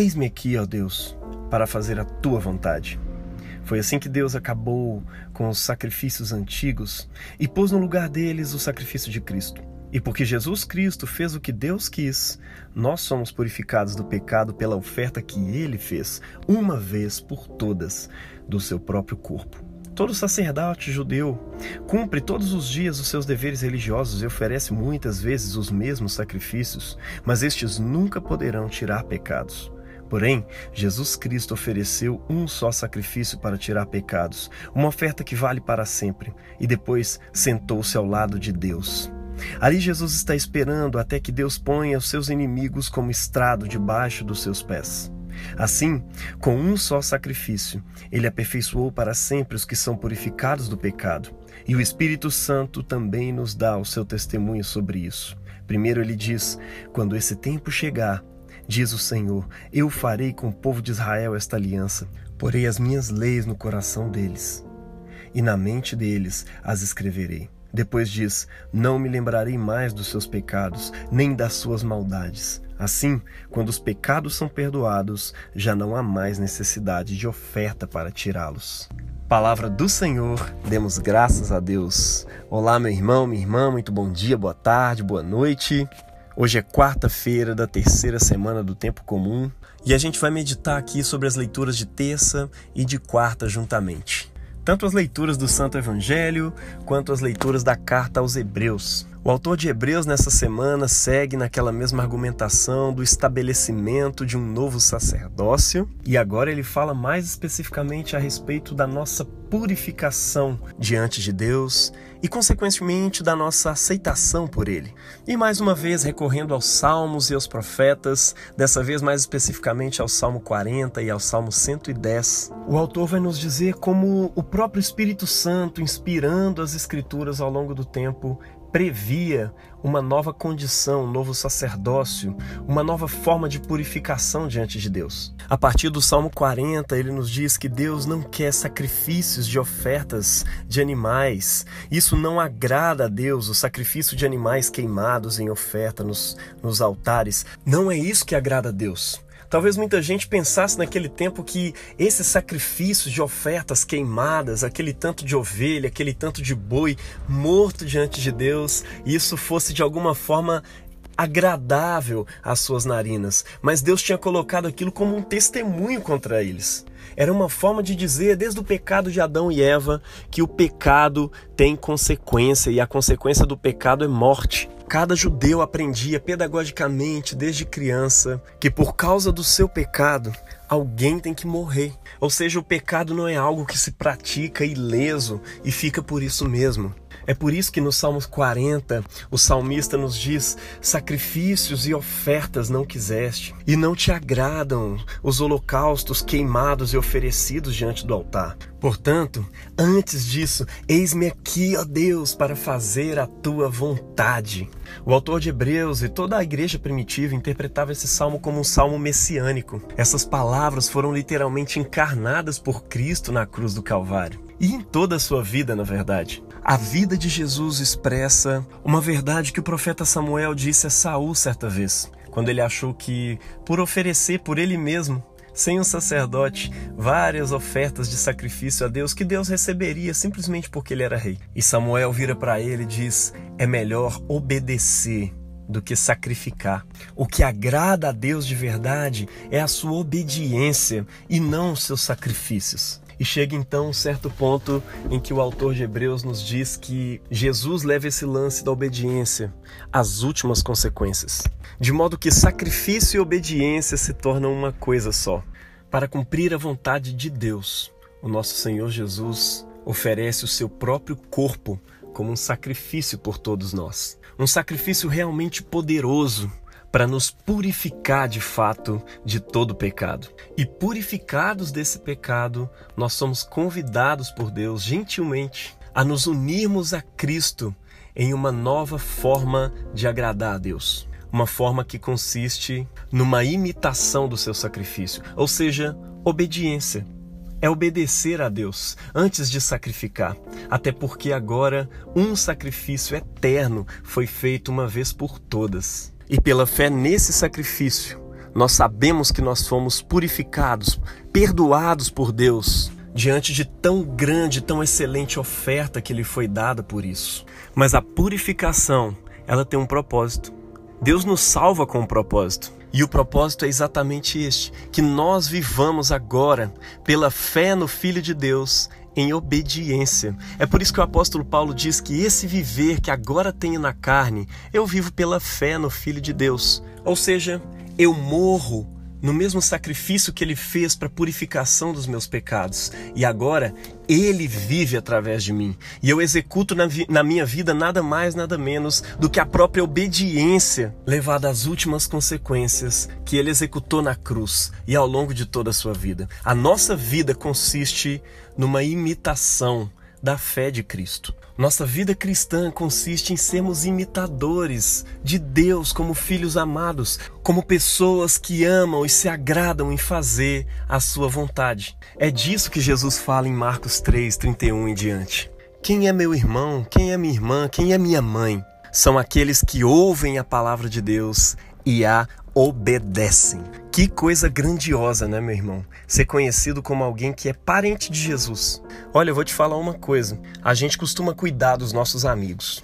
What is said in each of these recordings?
Eis-me aqui, ó Deus, para fazer a tua vontade. Foi assim que Deus acabou com os sacrifícios antigos e pôs no lugar deles o sacrifício de Cristo. E porque Jesus Cristo fez o que Deus quis, nós somos purificados do pecado pela oferta que ele fez, uma vez por todas, do seu próprio corpo. Todo sacerdote judeu cumpre todos os dias os seus deveres religiosos e oferece muitas vezes os mesmos sacrifícios, mas estes nunca poderão tirar pecados. Porém, Jesus Cristo ofereceu um só sacrifício para tirar pecados, uma oferta que vale para sempre, e depois sentou-se ao lado de Deus. Ali Jesus está esperando até que Deus ponha os seus inimigos como estrado debaixo dos seus pés. Assim, com um só sacrifício, ele aperfeiçoou para sempre os que são purificados do pecado. E o Espírito Santo também nos dá o seu testemunho sobre isso. Primeiro ele diz: Quando esse tempo chegar, diz o Senhor, eu farei com o povo de Israel esta aliança, porei as minhas leis no coração deles, e na mente deles as escreverei. Depois diz: Não me lembrarei mais dos seus pecados, nem das suas maldades. Assim, quando os pecados são perdoados, já não há mais necessidade de oferta para tirá-los. Palavra do Senhor, demos graças a Deus. Olá, meu irmão, minha irmã, muito bom dia, boa tarde, boa noite. Hoje é quarta-feira da terceira semana do tempo comum e a gente vai meditar aqui sobre as leituras de terça e de quarta juntamente tanto as leituras do Santo Evangelho quanto as leituras da carta aos Hebreus. O autor de Hebreus nessa semana segue naquela mesma argumentação do estabelecimento de um novo sacerdócio e agora ele fala mais especificamente a respeito da nossa purificação diante de Deus e, consequentemente, da nossa aceitação por Ele. E mais uma vez recorrendo aos Salmos e aos profetas, dessa vez mais especificamente ao Salmo 40 e ao Salmo 110, o autor vai nos dizer como o próprio Espírito Santo, inspirando as Escrituras ao longo do tempo, previa uma nova condição, um novo sacerdócio, uma nova forma de purificação diante de Deus. A partir do Salmo 40, ele nos diz que Deus não quer sacrifícios de ofertas de animais. Isso não agrada a Deus, o sacrifício de animais queimados em oferta nos, nos altares. Não é isso que agrada a Deus. Talvez muita gente pensasse naquele tempo que esses sacrifícios de ofertas queimadas, aquele tanto de ovelha, aquele tanto de boi morto diante de Deus, isso fosse de alguma forma agradável às suas narinas, mas Deus tinha colocado aquilo como um testemunho contra eles. Era uma forma de dizer, desde o pecado de Adão e Eva, que o pecado tem consequência e a consequência do pecado é morte. Cada judeu aprendia pedagogicamente desde criança que por causa do seu pecado, alguém tem que morrer. Ou seja, o pecado não é algo que se pratica ileso e fica por isso mesmo. É por isso que no Salmos 40, o salmista nos diz: sacrifícios e ofertas não quiseste, e não te agradam os holocaustos queimados e oferecidos diante do altar. Portanto, antes disso, eis-me aqui, ó Deus, para fazer a tua vontade. O autor de Hebreus e toda a igreja primitiva interpretava esse salmo como um salmo messiânico. Essas palavras foram literalmente encarnadas por Cristo na cruz do Calvário e em toda a sua vida, na verdade. A vida de Jesus expressa uma verdade que o profeta Samuel disse a Saul certa vez, quando ele achou que, por oferecer por ele mesmo, sem um sacerdote, várias ofertas de sacrifício a Deus que Deus receberia simplesmente porque ele era rei. E Samuel vira para ele e diz: é melhor obedecer do que sacrificar. O que agrada a Deus de verdade é a sua obediência e não os seus sacrifícios. E chega então um certo ponto em que o autor de Hebreus nos diz que Jesus leva esse lance da obediência às últimas consequências, de modo que sacrifício e obediência se tornam uma coisa só. Para cumprir a vontade de Deus, o nosso Senhor Jesus oferece o seu próprio corpo como um sacrifício por todos nós. Um sacrifício realmente poderoso para nos purificar de fato de todo pecado. E purificados desse pecado, nós somos convidados por Deus gentilmente a nos unirmos a Cristo em uma nova forma de agradar a Deus. Uma forma que consiste numa imitação do seu sacrifício, ou seja, obediência. É obedecer a Deus antes de sacrificar, até porque agora um sacrifício eterno foi feito uma vez por todas. E pela fé nesse sacrifício, nós sabemos que nós fomos purificados, perdoados por Deus, diante de tão grande, tão excelente oferta que lhe foi dada por isso. Mas a purificação, ela tem um propósito. Deus nos salva com um propósito. E o propósito é exatamente este: que nós vivamos agora pela fé no Filho de Deus em obediência. É por isso que o apóstolo Paulo diz que esse viver que agora tenho na carne, eu vivo pela fé no Filho de Deus. Ou seja, eu morro no mesmo sacrifício que ele fez para a purificação dos meus pecados. E agora ele vive através de mim. E eu executo na, na, minha vida nada mais, nada menos do que a própria obediência levada às últimas consequências que ele executou na cruz e ao longo de toda a sua vida. A nossa vida consiste numa imitação da fé de Cristo. Nossa vida cristã consiste em sermos imitadores de Deus como filhos amados, como pessoas que amam e se agradam em fazer a sua vontade. É disso que Jesus fala em Marcos 3, 31 em diante. Quem é meu irmão? Quem é minha irmã? Quem é minha mãe? São aqueles que ouvem a palavra de Deus e a obedecem. Que coisa grandiosa, né, meu irmão? Ser conhecido como alguém que é parente de Jesus. Olha, eu vou te falar uma coisa. A gente costuma cuidar dos nossos amigos,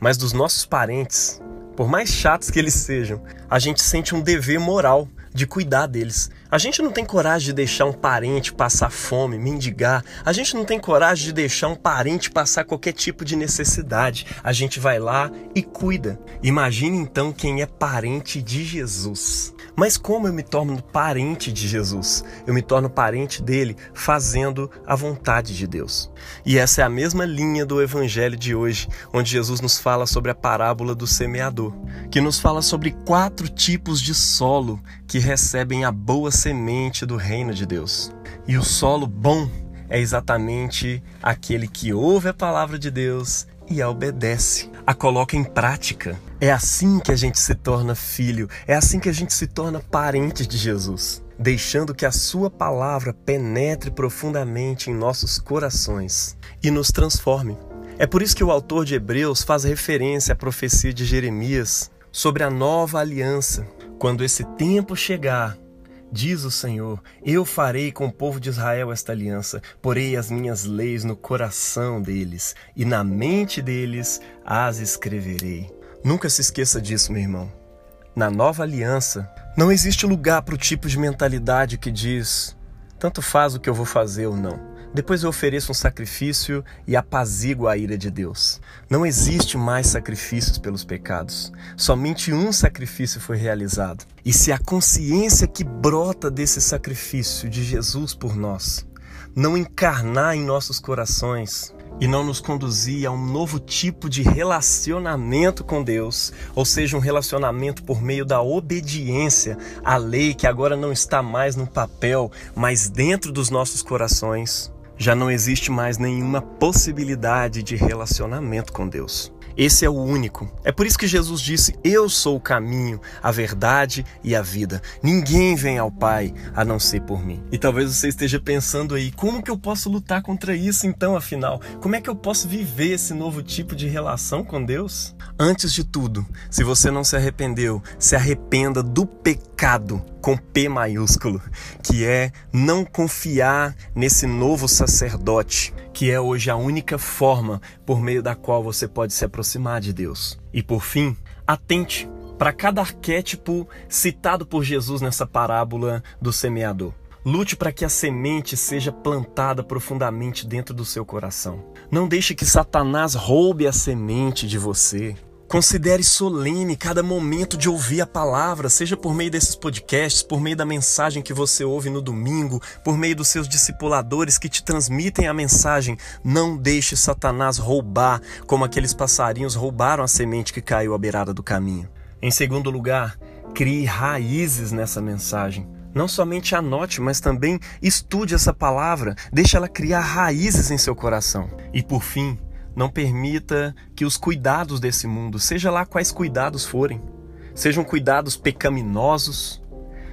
mas dos nossos parentes, por mais chatos que eles sejam, a gente sente um dever moral de cuidar deles. A gente não tem coragem de deixar um parente passar fome, mendigar. A gente não tem coragem de deixar um parente passar qualquer tipo de necessidade. A gente vai lá e cuida. Imagine então quem é parente de Jesus. Mas como eu me torno parente de Jesus? Eu me torno parente dele fazendo a vontade de Deus. E essa é a mesma linha do evangelho de hoje, onde Jesus nos fala sobre a parábola do semeador, que nos fala sobre quatro tipos de solo que recebem a boa semente do reino de Deus. E o solo bom é exatamente aquele que ouve a palavra de Deus e a obedece, a coloca em prática. É assim que a gente se torna filho, é assim que a gente se torna parente de Jesus, deixando que a Sua palavra penetre profundamente em nossos corações e nos transforme. É por isso que o autor de Hebreus faz referência à profecia de Jeremias sobre a nova aliança. Quando esse tempo chegar, Diz o Senhor: Eu farei com o povo de Israel esta aliança, porei as minhas leis no coração deles, e na mente deles as escreverei. Nunca se esqueça disso, meu irmão. Na nova aliança, não existe lugar para o tipo de mentalidade que diz: tanto faz o que eu vou fazer ou não. Depois eu ofereço um sacrifício e apazigo a ira de Deus. Não existe mais sacrifícios pelos pecados. Somente um sacrifício foi realizado. E se a consciência que brota desse sacrifício de Jesus por nós não encarnar em nossos corações, e não nos conduzir a um novo tipo de relacionamento com Deus, ou seja, um relacionamento por meio da obediência à lei que agora não está mais no papel, mas dentro dos nossos corações, já não existe mais nenhuma possibilidade de relacionamento com Deus. Esse é o único. É por isso que Jesus disse: Eu sou o caminho, a verdade e a vida. Ninguém vem ao Pai a não ser por mim. E talvez você esteja pensando aí: como que eu posso lutar contra isso então, afinal? Como é que eu posso viver esse novo tipo de relação com Deus? Antes de tudo, se você não se arrependeu, se arrependa do pecado com P maiúsculo, que é não confiar nesse novo sacerdote que é hoje a única forma por meio da qual você pode se aproximar de Deus. E por fim, atente para cada arquétipo citado por Jesus nessa parábola do semeador. Lute para que a semente seja plantada profundamente dentro do seu coração. Não deixe que Satanás roube a semente de você. Considere solene cada momento de ouvir a palavra, seja por meio desses podcasts, por meio da mensagem que você ouve no domingo, por meio dos seus discipuladores que te transmitem a mensagem. Não deixe Satanás roubar, como aqueles passarinhos roubaram a semente que caiu à beirada do caminho. Em segundo lugar, crie raízes nessa mensagem. Não somente anote, mas também estude essa palavra, deixe ela criar raízes em seu coração. E por fim, não permita que os cuidados desse mundo, seja lá quais cuidados forem, sejam cuidados pecaminosos,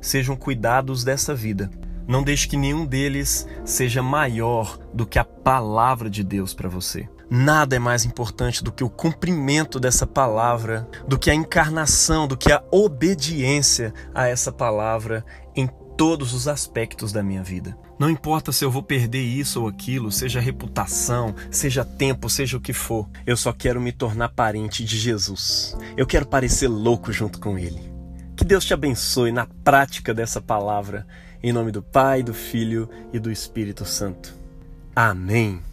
sejam cuidados dessa vida. Não deixe que nenhum deles seja maior do que a palavra de Deus para você. Nada é mais importante do que o cumprimento dessa palavra, do que a encarnação, do que a obediência a essa palavra em todos os aspectos da minha vida. Não importa se eu vou perder isso ou aquilo, seja reputação, seja tempo, seja o que for, eu só quero me tornar parente de Jesus. Eu quero parecer louco junto com Ele. Que Deus te abençoe na prática dessa palavra, em nome do Pai, do Filho e do Espírito Santo. Amém.